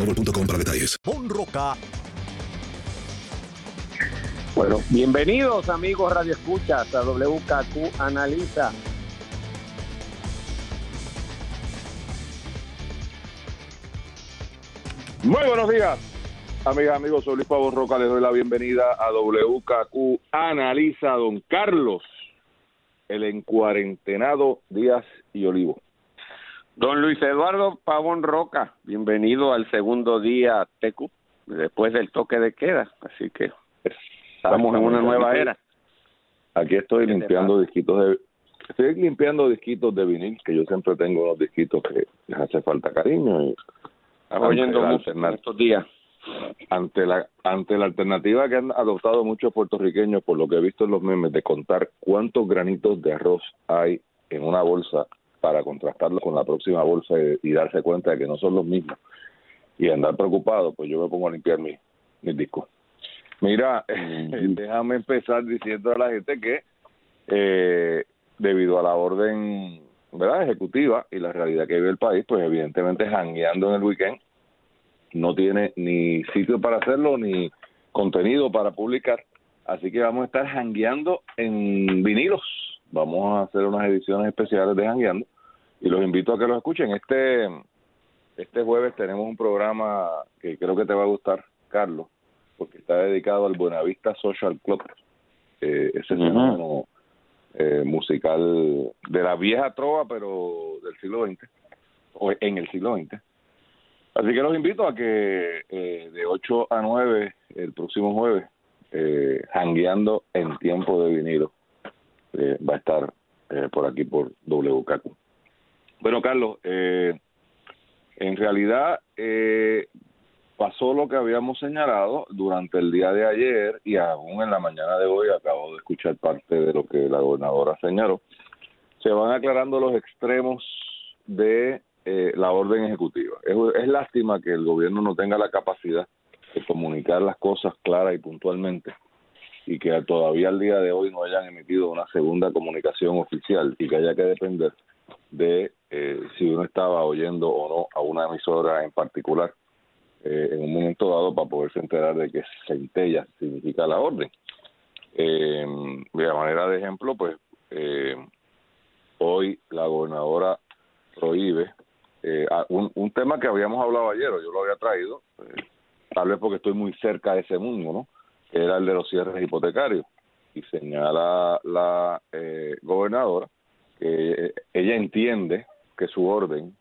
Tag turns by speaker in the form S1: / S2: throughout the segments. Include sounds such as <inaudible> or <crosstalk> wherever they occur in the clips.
S1: boostmobile.com para detalles.
S2: Roca.
S3: Bueno, bienvenidos amigos Radio Escuchas a WKQ Analiza.
S4: Muy buenos días, amigas, amigos. Soy Luis Pavo Roca. Les doy la bienvenida a WKQ Analiza Don Carlos, el encuarentenado Díaz y Olivo.
S3: Don Luis Eduardo Pavón Roca, bienvenido al segundo día TECU, después del toque de queda. Así que estamos en una nueva era.
S4: Aquí estoy
S3: ¿Qué te
S4: limpiando disquitos de... Estoy limpiando disquitos de vinil, que yo siempre tengo unos disquitos que les hace falta cariño. Y
S3: Estás oyendo estos días.
S4: ante la ante la alternativa que han adoptado muchos puertorriqueños, por lo que he visto en los memes, de contar cuántos granitos de arroz hay en una bolsa para contrastarlo con la próxima bolsa y, y darse cuenta de que no son los mismos y andar preocupado, pues yo me pongo a limpiar mi, mis discos. Mira, <laughs> déjame empezar diciendo a la gente que eh, debido a la orden verdad ejecutiva y la realidad que vive el país, pues evidentemente jangueando en el weekend no tiene ni sitio para hacerlo ni contenido para publicar. Así que vamos a estar jangueando en vinilos. Vamos a hacer unas ediciones especiales de jangueando y los invito a que los escuchen. Este este jueves tenemos un programa que creo que te va a gustar, Carlos, porque está dedicado al Buenavista Social Club, eh, ese fenómeno eh, musical de la vieja trova, pero del siglo XX, o en el siglo XX. Así que los invito a que eh, de 8 a 9 el próximo jueves, eh, jangueando en tiempo de vinilo, eh, va a estar eh, por aquí por WKQ. Bueno, Carlos, eh, en realidad eh, pasó lo que habíamos señalado durante el día de ayer y aún en la mañana de hoy acabo de escuchar parte de lo que la gobernadora señaló. Se van aclarando los extremos de eh, la orden ejecutiva. Es, es lástima que el gobierno no tenga la capacidad de comunicar las cosas claras y puntualmente y que todavía al día de hoy no hayan emitido una segunda comunicación oficial y que haya que depender de eh, si uno estaba oyendo o no a una emisora en particular eh, en un momento dado para poderse enterar de que centella significa la orden. Eh, de manera de ejemplo, pues eh, hoy la gobernadora prohíbe eh, un, un tema que habíamos hablado ayer, yo lo había traído, tal vez porque estoy muy cerca de ese mundo, ¿no? Era el de los cierres hipotecarios. Y señala la eh, gobernadora que eh, ella entiende que su orden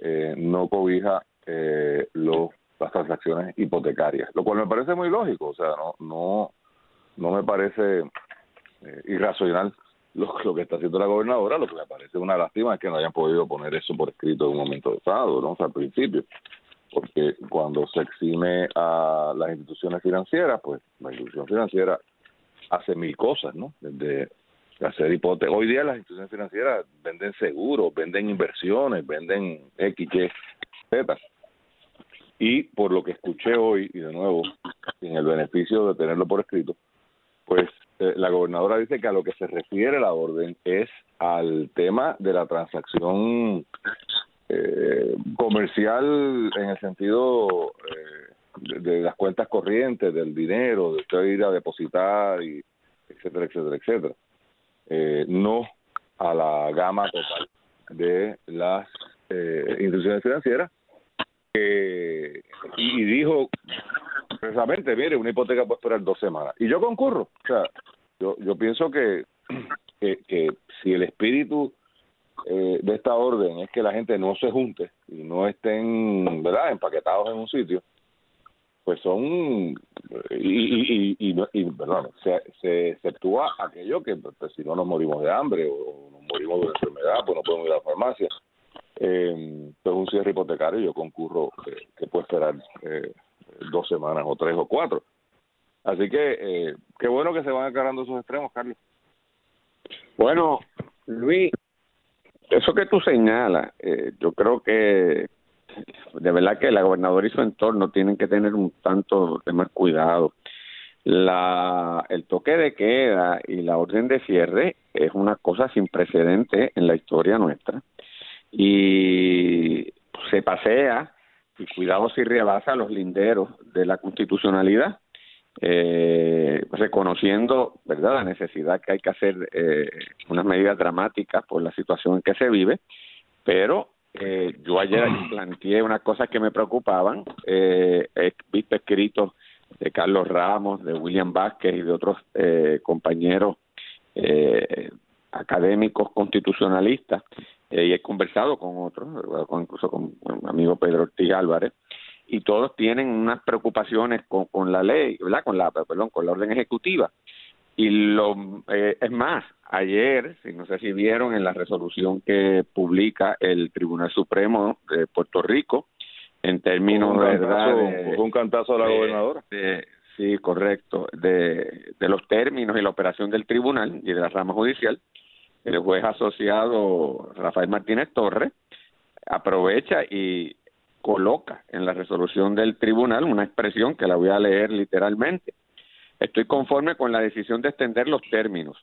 S4: eh, no cobija eh, los, las transacciones hipotecarias, lo cual me parece muy lógico, o sea, no no no me parece eh, irracional lo, lo que está haciendo la gobernadora, lo que me parece una lástima es que no hayan podido poner eso por escrito en un momento dado, ¿no? O sea, al principio, porque cuando se exime a las instituciones financieras, pues la institución financiera hace mil cosas, ¿no? Desde hacer hipotecas. Hoy día las instituciones financieras venden seguros, venden inversiones, venden X, Y, Z. Y por lo que escuché hoy, y de nuevo, sin el beneficio de tenerlo por escrito, pues eh, la gobernadora dice que a lo que se refiere la orden es al tema de la transacción eh, comercial en el sentido eh, de, las cuentas corrientes, del dinero, de usted ir a depositar, y etcétera, etcétera, etcétera. Eh, no a la gama total de las eh, instituciones financieras. Y, y dijo precisamente, mire, una hipoteca puede esperar dos semanas. Y yo concurro. O sea, yo, yo pienso que, que, que si el espíritu eh, de esta orden es que la gente no se junte y no estén, ¿verdad?, empaquetados en un sitio, pues son, y, y, y, y, perdón, se, se exceptúa aquello que pues, si no nos morimos de hambre o nos morimos de enfermedad, pues no podemos ir a la farmacia. Eh, pues un cierre hipotecario yo concurro que, que puede esperar eh, dos semanas o tres o cuatro. Así que eh, qué bueno que se van aclarando esos extremos, Carlos.
S3: Bueno, Luis, eso que tú señalas, eh, yo creo que de verdad que la gobernadora y su entorno tienen que tener un tanto de más cuidado. La, el toque de queda y la orden de cierre es una cosa sin precedente en la historia nuestra y se pasea y cuidado si rebasa los linderos de la constitucionalidad eh, reconociendo verdad la necesidad que hay que hacer eh, unas medidas dramáticas por la situación en que se vive pero eh, yo ayer planteé unas cosas que me preocupaban eh, he visto escritos de Carlos Ramos de William Vázquez y de otros eh, compañeros eh, académicos constitucionalistas y he conversado con otros incluso con un amigo Pedro Ortiz Álvarez y todos tienen unas preocupaciones con, con la ley, ¿verdad? Con la, perdón, con la orden ejecutiva. Y lo eh, es más, ayer, si no sé si vieron en la resolución que publica el Tribunal Supremo de Puerto Rico, en términos
S4: de
S3: verdad,
S4: de, un cantazo a la
S3: de-
S4: gobernadora.
S3: de- sí, correcto, de, de los términos y la operación del tribunal y de la rama judicial, el juez asociado Rafael Martínez Torres aprovecha y coloca en la resolución del tribunal una expresión que la voy a leer literalmente. Estoy conforme con la decisión de extender los términos.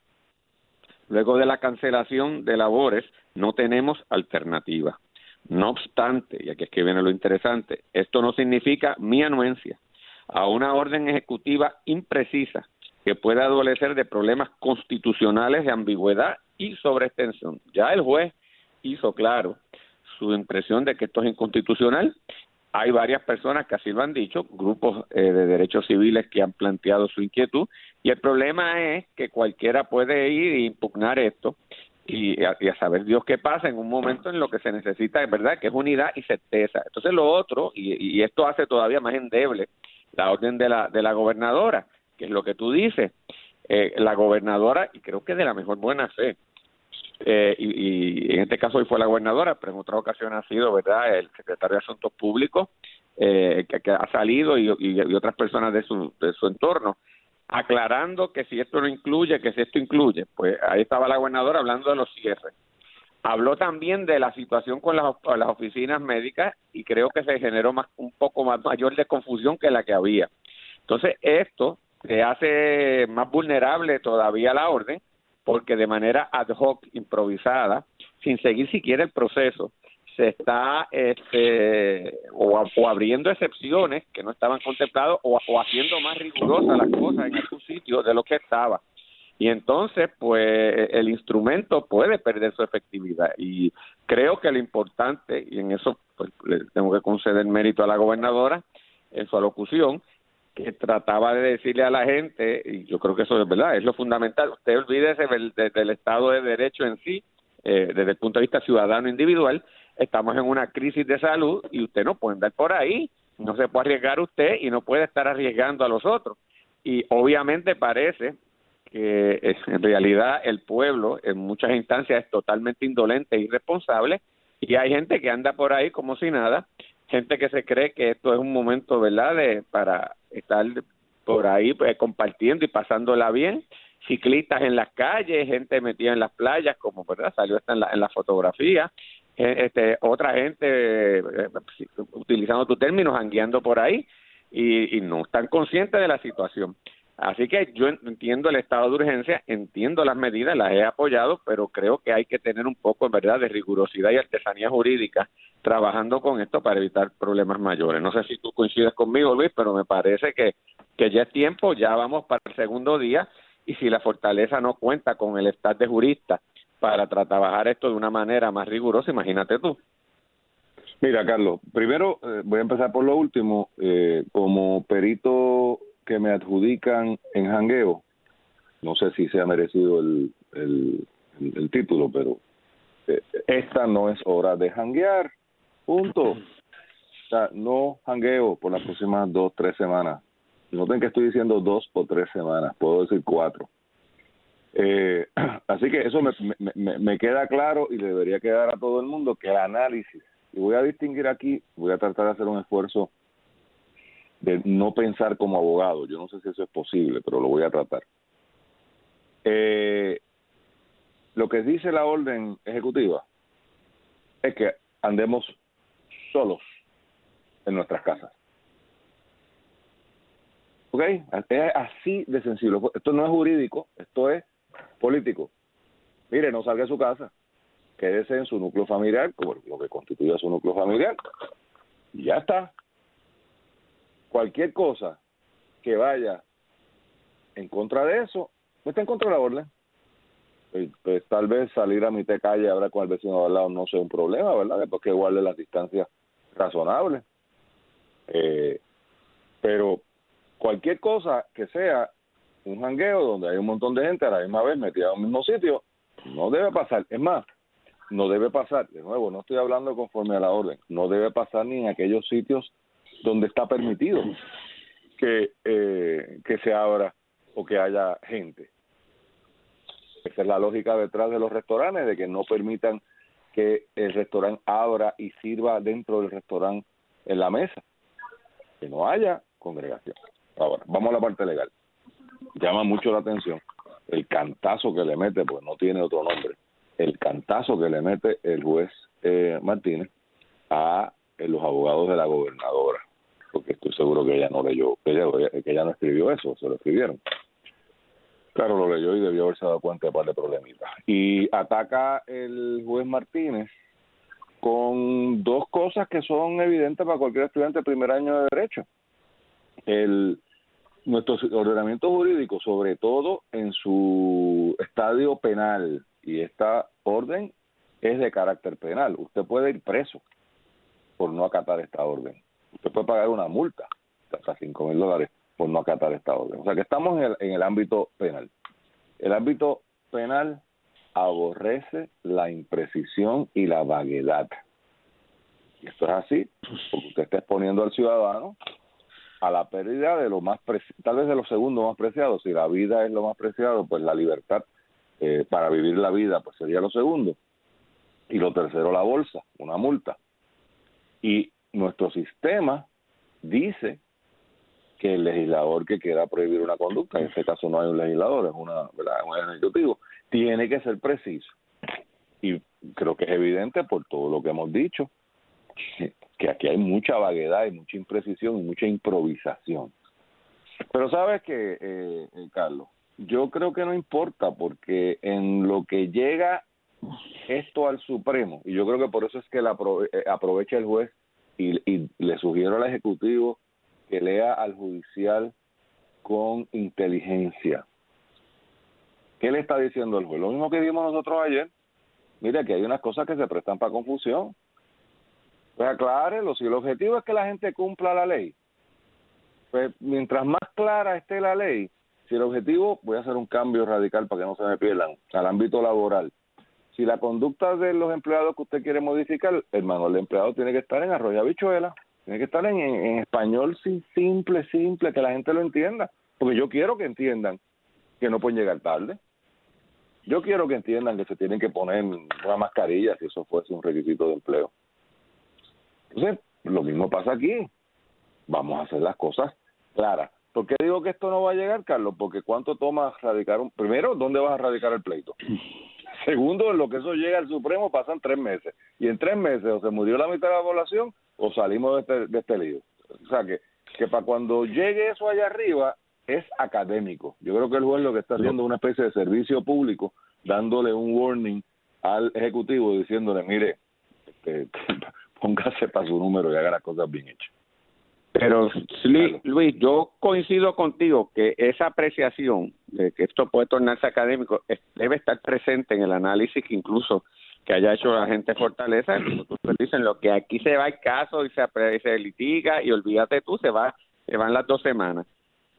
S3: Luego de la cancelación de labores, no tenemos alternativa. No obstante, y aquí es que viene lo interesante, esto no significa mi anuencia a una orden ejecutiva imprecisa que pueda adolecer de problemas constitucionales de ambigüedad y sobreextensión. Ya el juez hizo claro su impresión de que esto es inconstitucional. Hay varias personas que así lo han dicho, grupos eh, de derechos civiles que han planteado su inquietud, y el problema es que cualquiera puede ir e impugnar esto y a, y a saber Dios qué pasa en un momento en lo que se necesita, es verdad, que es unidad y certeza. Entonces lo otro, y, esto hace todavía más endeble la orden de la, de la gobernadora, que es lo que tú dices, eh, la gobernadora, y creo que de la mejor buena fe, eh, y, y en este caso hoy fue la gobernadora, pero en otra ocasión ha sido, ¿verdad?, el secretario de Asuntos Públicos, eh, que, que ha salido y, otras personas de su, de su entorno, aclarando que si esto no incluye, que si esto incluye, pues ahí estaba la gobernadora hablando de los cierres. Habló también de la situación con las, las oficinas médicas y creo que se generó más, un poco más mayor de confusión que la que había. Entonces, esto se hace más vulnerable todavía la orden porque de manera ad hoc, improvisada, sin seguir siquiera el proceso, se está este, o, abriendo excepciones que no estaban contempladas o, o haciendo más rigurosas las cosas en algún sitio de lo que estaba. Y entonces, pues, el instrumento puede perder su efectividad. Y creo que lo importante, y en eso pues, le tengo que conceder mérito a la gobernadora en su alocución, que trataba de decirle a la gente, y yo creo que eso es verdad, es lo fundamental, usted olvídese del, de- del Estado de Derecho en sí, eh, desde el punto de vista ciudadano individual, estamos en una crisis de salud y usted no puede andar por ahí, no se puede arriesgar usted y no puede estar arriesgando a los otros. Y obviamente parece que eh, en realidad el pueblo en muchas instancias es totalmente indolente e irresponsable y hay gente que anda por ahí como si nada, gente que se cree que esto es un momento, ¿verdad?, de, para estar por ahí pues, compartiendo y pasándola bien, ciclistas en las calles, gente metida en las playas, como verdad salió esta en la, en la fotografía, eh, este, otra gente, eh, utilizando tu término, jangueando por ahí y, y no están conscientes de la situación. Así que yo en- entiendo el estado de urgencia, entiendo las medidas, las he apoyado, pero creo que hay que tener un poco, en verdad, de rigurosidad y artesanía jurídica trabajando con esto para evitar problemas mayores. No sé si tú coincides conmigo, Luis, pero me parece que, que ya es tiempo, ya vamos para el segundo día y si la fortaleza no cuenta con el staff de juristas para tra- trabajar esto de una manera más rigurosa, imagínate tú.
S4: Mira, Carlos, primero eh, voy a empezar por lo último. Eh, como perito que me adjudican en jangueo, no sé si se ha merecido el, el, el título, pero eh, esta no es hora de janguear. Punto. O sea, no jangueo por las próximas dos, tres semanas. Noten que estoy diciendo dos o tres semanas, puedo decir cuatro. Eh, <clears throat> así que eso me, me, me queda claro y debería quedar a todo el mundo que el análisis, y voy a distinguir aquí, voy a tratar de hacer un esfuerzo de no pensar como abogado. Yo no sé si eso es posible, pero lo voy a tratar. Eh, lo que dice la orden ejecutiva es que andemos solos en nuestras casas. ¿Ok? Es así de sencillo. Esto no es jurídico, esto es político. Mire, no salga de su casa, quédese en su núcleo familiar, como lo que constituye su núcleo familiar, y ya está. Cualquier cosa que vaya en contra de eso, no está en contra de la orden. Pues, pues, tal vez salir a mi de calle ahora con el vecino de al lado no sea un problema, ¿verdad? Después que guarde las distancias razonables. Eh, pero cualquier cosa que sea un jangueo donde hay un montón de gente a la misma vez metida en el mismo sitio, no debe pasar. Es más, no debe pasar, de nuevo, no estoy hablando conforme a la orden, no debe pasar ni en aquellos sitios donde está permitido que, eh, que se abra o que haya gente. Esa es la lógica detrás de los restaurantes, de que no permitan que el restaurante abra y sirva dentro del restaurante en la mesa. Que no haya congregación. Ahora, vamos a la parte legal. Llama mucho la atención el cantazo que le mete, pues no tiene otro nombre, el cantazo que le mete el juez eh, Martínez a eh, los abogados de la gobernadora, porque estoy seguro que ella no leyó, que ella, que ella no escribió eso, se lo escribieron. Claro, lo leyó y debió haberse dado cuenta de par de problemitas. Y ataca el juez Martínez con dos cosas que son evidentes para cualquier estudiante de primer año de Derecho. El, nuestro ordenamiento jurídico, sobre todo en su estadio penal, y esta orden es de carácter penal. Usted puede ir preso por no acatar esta orden. Usted puede pagar una multa hasta cinco mil dólares por no acatar esta orden. O sea que estamos en el, en el ámbito penal. El ámbito penal aborrece la imprecisión y la vaguedad. Y esto es así porque usted está exponiendo al ciudadano a la pérdida de lo más tal vez de lo segundo más preciado. Si la vida es lo más preciado, pues la libertad eh, para vivir la vida pues sería lo segundo. Y lo tercero, la bolsa, una multa. Y nuestro sistema dice que el legislador que quiera prohibir una conducta, en este caso no hay un legislador, es una, un ejecutivo, tiene que ser preciso. Y creo que es evidente por todo lo que hemos dicho, que, aquí hay mucha vaguedad y mucha imprecisión y mucha improvisación. Pero sabes que, eh, eh, Carlos, yo creo que no importa porque en lo que llega esto al Supremo, y yo creo que por eso es que la eh, aprovecha el juez y, y le sugiero al Ejecutivo que lea al judicial con inteligencia. ¿Qué le está diciendo el juez? Lo mismo que vimos nosotros ayer. Mira que hay unas cosas que se prestan para confusión. Pues aclárelo. Si el objetivo es que la gente cumpla la ley, pues mientras más clara esté la ley, si el objetivo, voy a hacer un cambio radical para que no se me pierdan, al ámbito laboral. Si la conducta de los empleados que usted quiere modificar, hermano, el empleado tiene que estar en arroyo habichuela. Tiene que estar en, español simple, simple, que la gente lo entienda. Porque yo quiero que entiendan que no pueden llegar tarde. Yo quiero que entiendan que se tienen que poner una mascarilla si eso fuese un requisito de empleo. Entonces, lo mismo pasa aquí. Vamos a hacer las cosas claras. ¿Por qué digo que esto no va a llegar, Carlos? Porque ¿cuánto toma radicar un... Primero, ¿dónde vas a radicar el pleito? <laughs> Segundo, en lo que eso llega al Supremo pasan tres meses. Y en tres meses o se murió la mitad de la población o salimos de este, de este lío. O sea, que, que para cuando llegue eso allá arriba es académico. Yo creo que el juez lo que está haciendo es una especie de servicio público, dándole un warning al Ejecutivo, diciéndole, mire, este, <laughs> póngase para su número y haga las cosas bien hechas.
S5: Pero Luis, yo coincido contigo que esa apreciación de que esto puede tornarse académico debe estar presente en el análisis que incluso
S3: que haya hecho la gente Fortaleza, dicen lo que aquí se va el caso y se, se litiga y olvídate tú, se va, se van las dos semanas.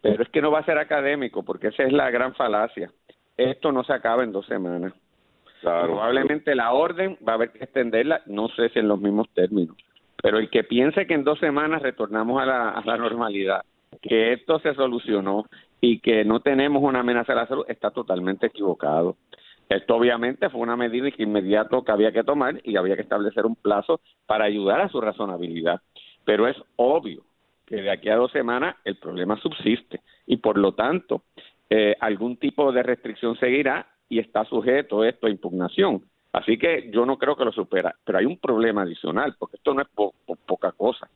S3: Pero es que no va a ser académico, porque esa es la gran falacia. Esto no se acaba en dos semanas. Probablemente la orden va a haber que extenderla, no sé si en los mismos términos, pero el que piense que en dos semanas retornamos a la, a la normalidad, que esto se solucionó y que no tenemos una amenaza a la salud, está totalmente equivocado. Esto obviamente fue una medida inmediato que había que tomar y había que establecer un plazo para ayudar a su razonabilidad. Pero es obvio que de aquí a dos semanas el problema subsiste y por lo tanto eh, algún tipo de restricción seguirá y está sujeto esto a impugnación. Así que yo no creo que lo supera, pero hay un problema adicional, porque esto no es poca cosa.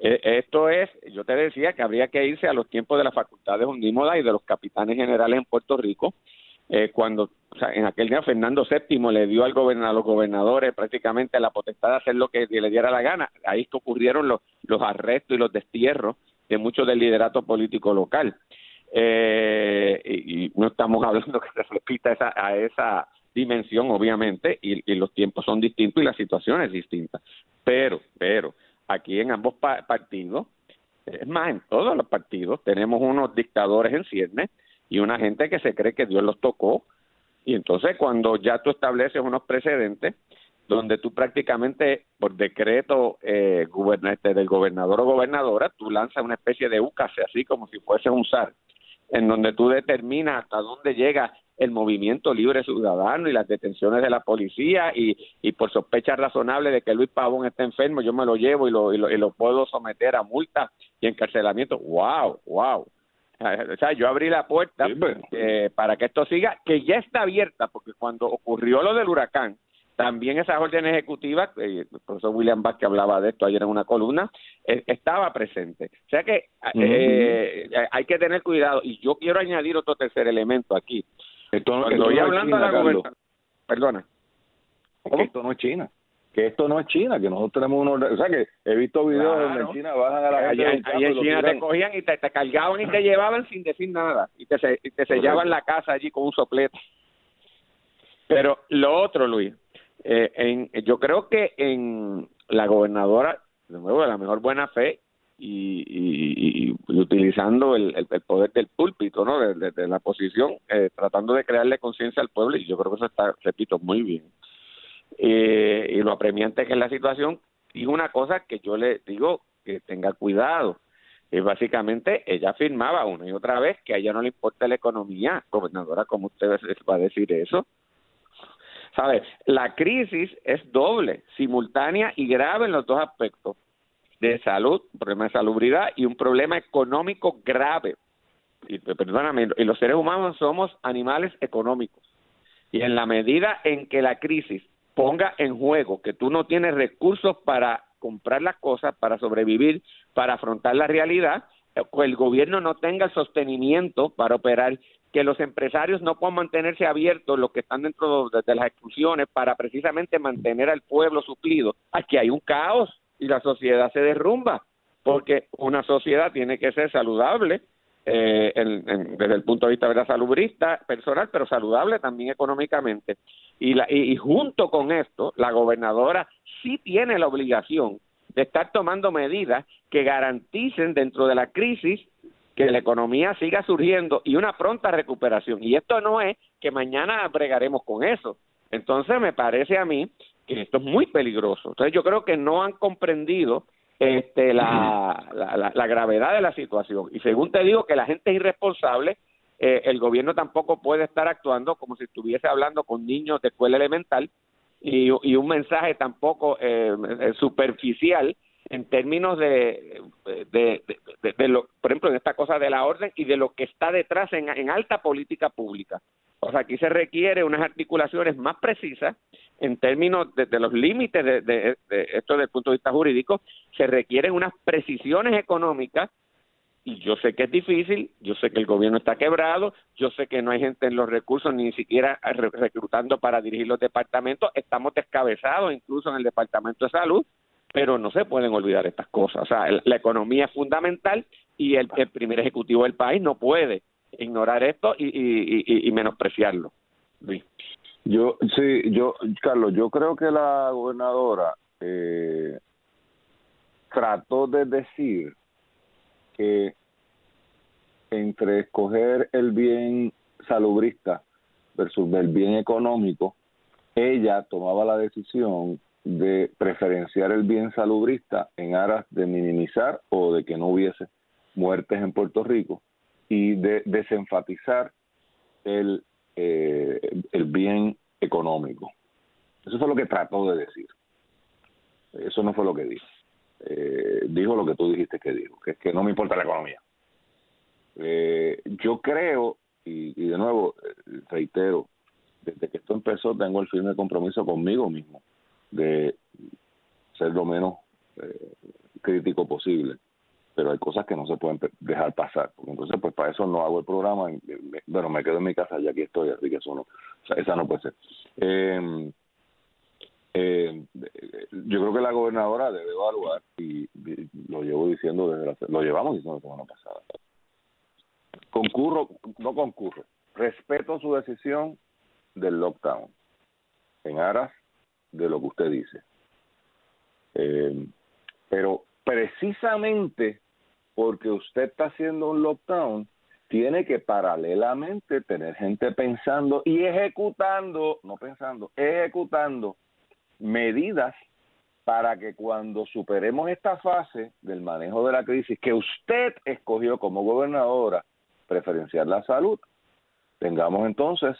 S3: Eh, esto es, yo te decía que habría que irse a los tiempos de la Facultad de Hundímoda y de los capitanes generales en Puerto Rico, eh, cuando o sea, en aquel día Fernando VII le dio al a los gobernadores prácticamente la potestad de hacer lo que le diera la gana. Ahí que ocurrieron los, los arrestos y los destierros de muchos del liderato político local. Eh, y, no estamos <laughs> hablando que se repita esa, a esa dimensión, obviamente, y, y, los tiempos son distintos y la situación es distinta. Pero, pero, aquí en ambos partidos, es más, en todos los partidos, tenemos unos dictadores en ciernes y una gente que se cree que Dios los tocó. Y entonces cuando ya tú estableces unos precedentes donde tú prácticamente por decreto eh, este, del gobernador o gobernadora, tú lanzas una especie de UCASE, así como si fuese un SAR, en donde tú determinas hasta dónde llega el movimiento libre ciudadano y las detenciones de la policía y, y por sospecha razonable de que Luis Pavón está enfermo, yo me lo llevo y lo, y lo, y lo puedo someter a multa y encarcelamiento. ¡Wow! ¡Wow! O sea, yo abrí la puerta
S4: pues.
S3: eh, para que esto siga, que ya está abierta, porque cuando ocurrió lo del huracán, también esas órdenes ejecutivas, eh, el profesor William Vázquez hablaba de esto ayer en una columna, eh, estaba presente. O sea que eh, hay que tener cuidado. Y yo quiero añadir otro tercer elemento aquí.
S4: Esto,
S3: Cuando
S4: esto no
S3: hablando
S4: China,
S3: de la Perdona.
S4: Que Esto no es China. Que esto no es China, que nosotros tenemos unos... O sea, que he visto videos
S3: Claro.
S4: donde en China bajan a la gente
S3: Allá, en China te cogían y te, te cargaban y te llevaban sin decir nada y te, y te sellaban la casa allí con un soplete. Pero lo otro, Luis, eh, en, yo creo que en la gobernadora, de nuevo, de la mejor buena fe y, y- y- utilizando el, el- poder del púlpito, ¿no? De, la posición, eh, tratando de crearle conciencia al pueblo, y yo creo que eso está, repito, muy bien. Eh, y lo apremiante que es la situación, y una cosa que yo le digo que tenga cuidado. Es básicamente, ella afirmaba una y otra vez que a ella no le importa la economía. Gobernadora, ¿cómo usted va a decir eso? ¿Sabe? La crisis es doble, simultánea y grave en los dos aspectos. De salud, problema de salubridad y un problema económico grave. Y, perdóname, y los seres humanos somos animales económicos. Y en la medida en que la crisis ponga en juego que tú no tienes recursos para comprar las cosas, para sobrevivir, para afrontar la realidad, eh, el gobierno no tenga el sostenimiento para operar, que los empresarios no puedan mantenerse abiertos, los que están dentro de, las exclusiones, para precisamente mantener al pueblo suplido. Aquí hay un caos y la sociedad se derrumba, porque una sociedad tiene que ser saludable, eh, desde el punto de vista de la salubrista personal, pero saludable también económicamente. Y, la, y, y junto con esto, la gobernadora sí tiene la obligación de estar tomando medidas que garanticen dentro de la crisis que la economía siga surgiendo y una pronta recuperación. Y esto no es que mañana bregaremos con eso. Entonces me parece a mí que esto es muy peligroso. Entonces yo creo que no han comprendido este, la, la, la- la gravedad de la situación. Y según te digo que la gente es irresponsable, eh, el gobierno tampoco puede estar actuando como si estuviese hablando con niños de escuela elemental y, y un mensaje tampoco eh, eh, superficial en términos de, de, lo, por ejemplo, en esta cosa de la orden y de lo que está detrás en, alta política pública. O sea, aquí se requiere unas articulaciones más precisas en términos de, los límites de, de- de esto desde el punto de vista jurídico, se requieren unas precisiones económicas y yo sé que es difícil, yo sé que el gobierno está quebrado, yo sé que no hay gente en los recursos ni siquiera re- reclutando para dirigir los departamentos, estamos descabezados incluso en el departamento de salud, pero no se pueden olvidar estas cosas. O sea, la economía es fundamental y el, el primer ejecutivo del país no puede ignorar esto y, y, menospreciarlo.
S4: Yo, sí, yo, Carlos, yo creo que la gobernadora eh, trató de decir que entre escoger el bien salubrista versus el bien económico, ella tomaba la decisión de preferenciar el bien salubrista en aras de minimizar o de que no hubiese muertes en Puerto Rico y de desenfatizar el, eh, el bien económico. Eso fue lo que trató de decir. Eso no fue lo que dijo. Eh, dijo lo que tú dijiste que dijo, que es que no me importa la economía. Eh, yo creo, y, y de nuevo, eh, reitero, desde que esto empezó tengo el firme compromiso conmigo mismo de ser lo menos eh, crítico posible. Pero hay cosas que no se pueden dejar pasar entonces pues para eso no hago el programa y, bueno me quedo en mi casa ya aquí estoy así que eso no o sea, esa no puede ser. Eh, eh, yo creo que la gobernadora debe evaluar y, y lo llevo diciendo desde la, lo llevamos diciendo la semana pasada. Concurro no concurro respeto su decisión del lockdown. En aras de lo que usted dice. Eh, pero precisamente porque usted está haciendo un lockdown, tiene que paralelamente tener gente pensando y ejecutando, no pensando, ejecutando medidas para que cuando superemos esta fase del manejo de la crisis que usted escogió como gobernadora, preferenciar la salud, tengamos entonces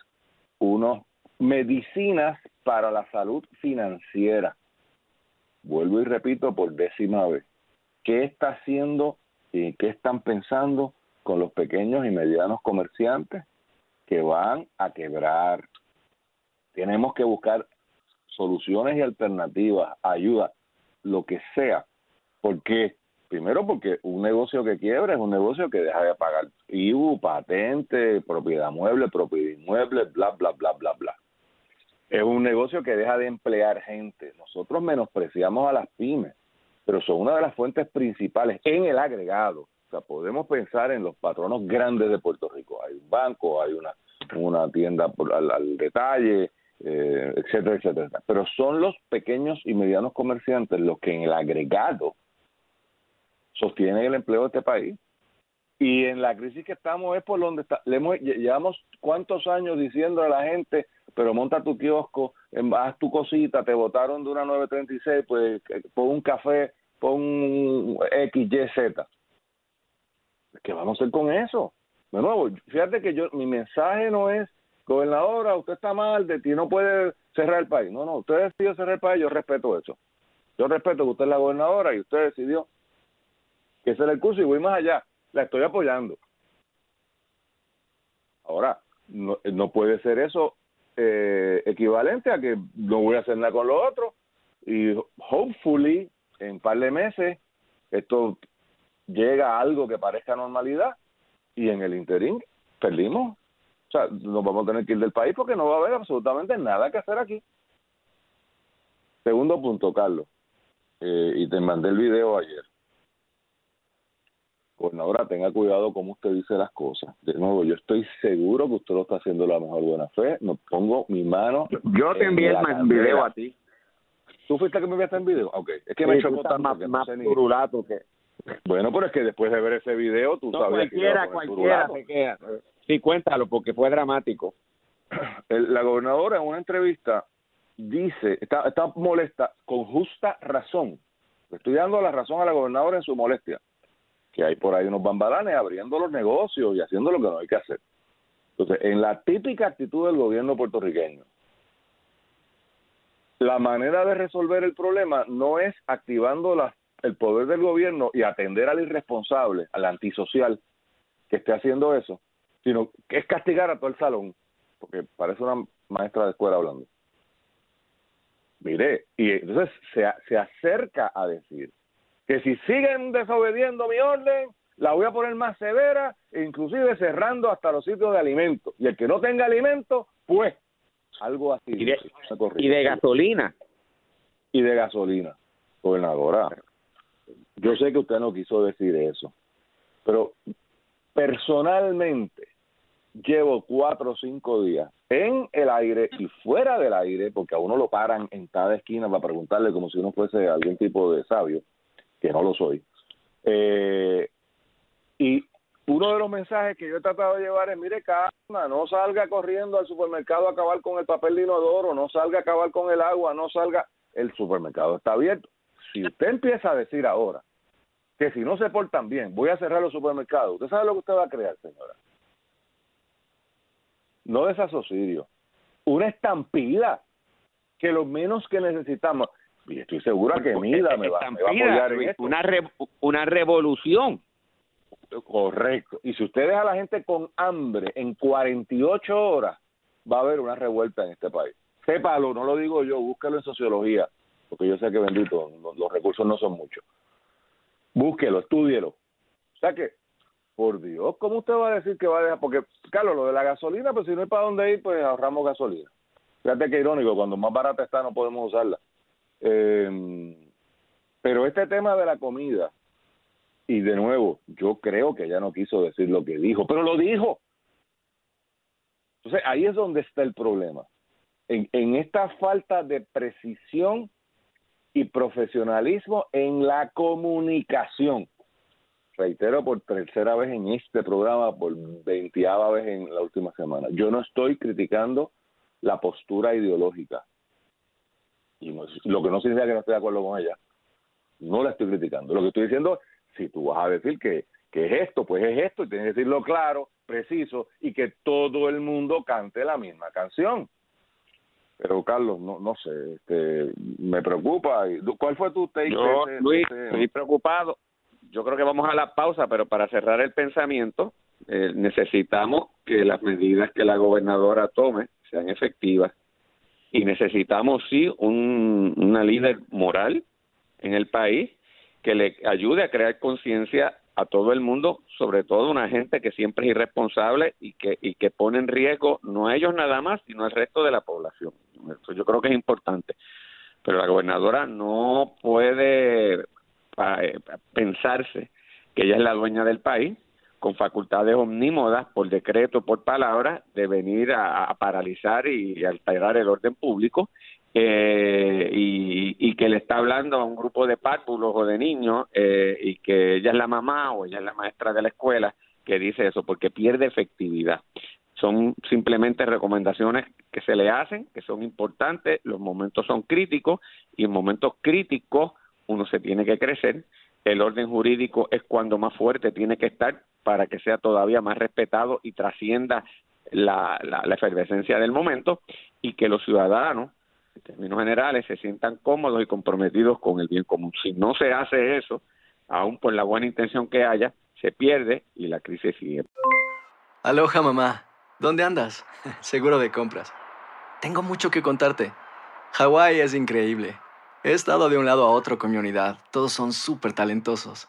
S4: unos medicinas para la salud financiera. Vuelvo y repito por décima vez. ¿Qué está haciendo y qué están pensando con los pequeños y medianos comerciantes que van a quebrar? Tenemos que buscar soluciones y alternativas, ayuda, lo que sea. porque Primero porque un negocio que quiebra es un negocio que deja de pagar IBU, patente, propiedad mueble, propiedad inmueble, bla, bla, bla, bla, bla. Es un negocio que deja de emplear gente. Nosotros menospreciamos a las pymes, pero son una de las fuentes principales en el agregado. O sea, podemos pensar en los patronos grandes de Puerto Rico. Hay un banco, hay una, una tienda por, al, al detalle, eh, etcétera, etcétera. Pero son los pequeños y medianos comerciantes los que en el agregado sostienen el empleo de este país. Y en la crisis que estamos es por donde está, le hemos, llevamos cuántos años diciendo a la gente, pero monta tu kiosco, haz tu cosita, te votaron de una 936, pues pon un café, pon un XYZ. ¿Qué vamos a hacer con eso? De nuevo, fíjate que yo mi mensaje no es, gobernadora, usted está mal, de ti no puede cerrar el país. No, no, usted decidió cerrar el país, yo respeto eso. Yo respeto que usted es la gobernadora y usted decidió que ese es el curso y voy más allá. La estoy apoyando. Ahora, no, no puede ser eso eh, equivalente a que no voy a hacer nada con lo otro y hopefully en un par de meses esto llega a algo que parezca normalidad y en el interín perdimos. O sea, nos vamos a tener que ir del país porque no va a haber absolutamente nada que hacer aquí. Segundo punto, Carlos, eh, y te mandé el video ayer gobernadora, tenga cuidado como usted dice las cosas. De nuevo, yo estoy seguro que usted lo está haciendo de la mejor buena fe. No pongo mi mano.
S5: Yo te envié el video a ti.
S4: ¿Tú fuiste que me enviaste el video? Ok, es que me
S5: hecho
S4: tanto
S5: más,
S4: que
S5: más
S4: no sé ni...
S5: que...
S4: Bueno, pero es que después de ver ese video, tú
S5: No,
S4: sabías
S5: cualquiera, cualquiera se queda. Sí, cuéntalo, porque fue dramático.
S4: El- la gobernadora en una entrevista dice, está, está molesta con justa razón. Le estoy dando la razón a la gobernadora en su molestia, que hay por ahí unos bambalanes abriendo los negocios y haciendo lo que no hay que hacer. Entonces, en la típica actitud del gobierno puertorriqueño, la manera de resolver el problema no es activando la- el poder del gobierno y atender al irresponsable, al antisocial que esté haciendo eso, sino que es castigar a todo el salón, porque parece una maestra de escuela hablando. Mire, y entonces se, se acerca a decir que si siguen desobediendo mi orden, la voy a poner más severa, e inclusive cerrando hasta los sitios de alimentos. Y el que no tenga alimento, pues, algo así.
S5: Y de, y de gasolina.
S4: Y de gasolina, gobernadora. Yo sé que usted no quiso decir eso, pero personalmente, llevo cuatro o cinco días en el aire y fuera del aire, porque a uno lo paran en cada esquina para preguntarle como si uno fuese algún tipo de sabio, que no lo soy. Eh, y uno de los mensajes que yo he tratado de llevar es, mire, calma, no salga corriendo al supermercado a acabar con el papel de inodoro, no salga a acabar con el agua, no salga, el supermercado está abierto. Si usted empieza a decir ahora que si no se portan bien, voy a cerrar los supermercados, ¿usted sabe lo que usted va a crear, señora? No desasocidio, una estampida, que lo menos que necesitamos, y estoy segura que Mida me va, me va a apoyar en esto.
S3: Una, una revolución.
S4: Correcto. Y si usted deja a la gente con hambre en 48 horas, va a haber una revuelta en este país. Sépalo, no lo digo yo, búsquelo en sociología, porque yo sé que bendito, los recursos no son muchos. Búsquelo, estúdielo. O sea que, por Dios, ¿cómo usted va a decir que va a dejar? Porque, claro, lo de la gasolina, pues si no hay para dónde ir, pues ahorramos gasolina. Fíjate que irónico, cuando más barata está no podemos usarla. Eh, pero este tema de la comida, y de nuevo, yo creo que ella no quiso decir lo que dijo, pero lo dijo. Entonces ahí es donde está el problema. En, en esta falta de precisión y profesionalismo en la comunicación. Reitero por tercera vez en este programa, por veintiava vez en la última semana. Yo no estoy criticando la postura ideológica. Y lo que no significa que no estoy de acuerdo con ella. No la estoy criticando. Lo que estoy diciendo si tú vas a decir que, que es esto, pues es esto, y tienes que decirlo claro, preciso, y que todo el mundo cante la misma canción. Pero Carlos, no, no sé, este, me preocupa. ¿Cuál fue tu take?
S3: Yo, Luis, estoy preocupado. Yo creo que vamos a la pausa, pero para cerrar el pensamiento, eh, necesitamos que las medidas que la gobernadora tome sean efectivas y necesitamos sí un, una líder moral en el país que le ayude a crear conciencia a todo el mundo, sobre todo una gente que siempre es irresponsable y que, y que pone en riesgo no a ellos nada más, sino al resto de la población. Eso yo creo que es importante. Pero la gobernadora no puede eh, pensarse que ella es la dueña del país con facultades omnímodas por decreto, por palabra, de venir a, paralizar y alterar el orden público eh, y, que le está hablando a un grupo de párvulos o de niños eh, y que ella es la mamá o ella es la maestra de la escuela que dice eso porque pierde efectividad. Son simplemente recomendaciones que se le hacen, que son importantes, los momentos son críticos y en momentos críticos uno se tiene que crecer. El orden jurídico es cuando más fuerte tiene que estar para que sea todavía más respetado y trascienda la, la efervescencia del momento y que los ciudadanos en términos generales, se sientan cómodos y comprometidos con el bien común. Si no se hace eso, aun por la buena intención que haya, se pierde y la crisis sigue.
S6: Aloha mamá, ¿dónde andas? <laughs> Seguro de compras. Tengo mucho que contarte. Hawái es increíble. He estado de un lado a otro con mi unidad. Todos son súper talentosos.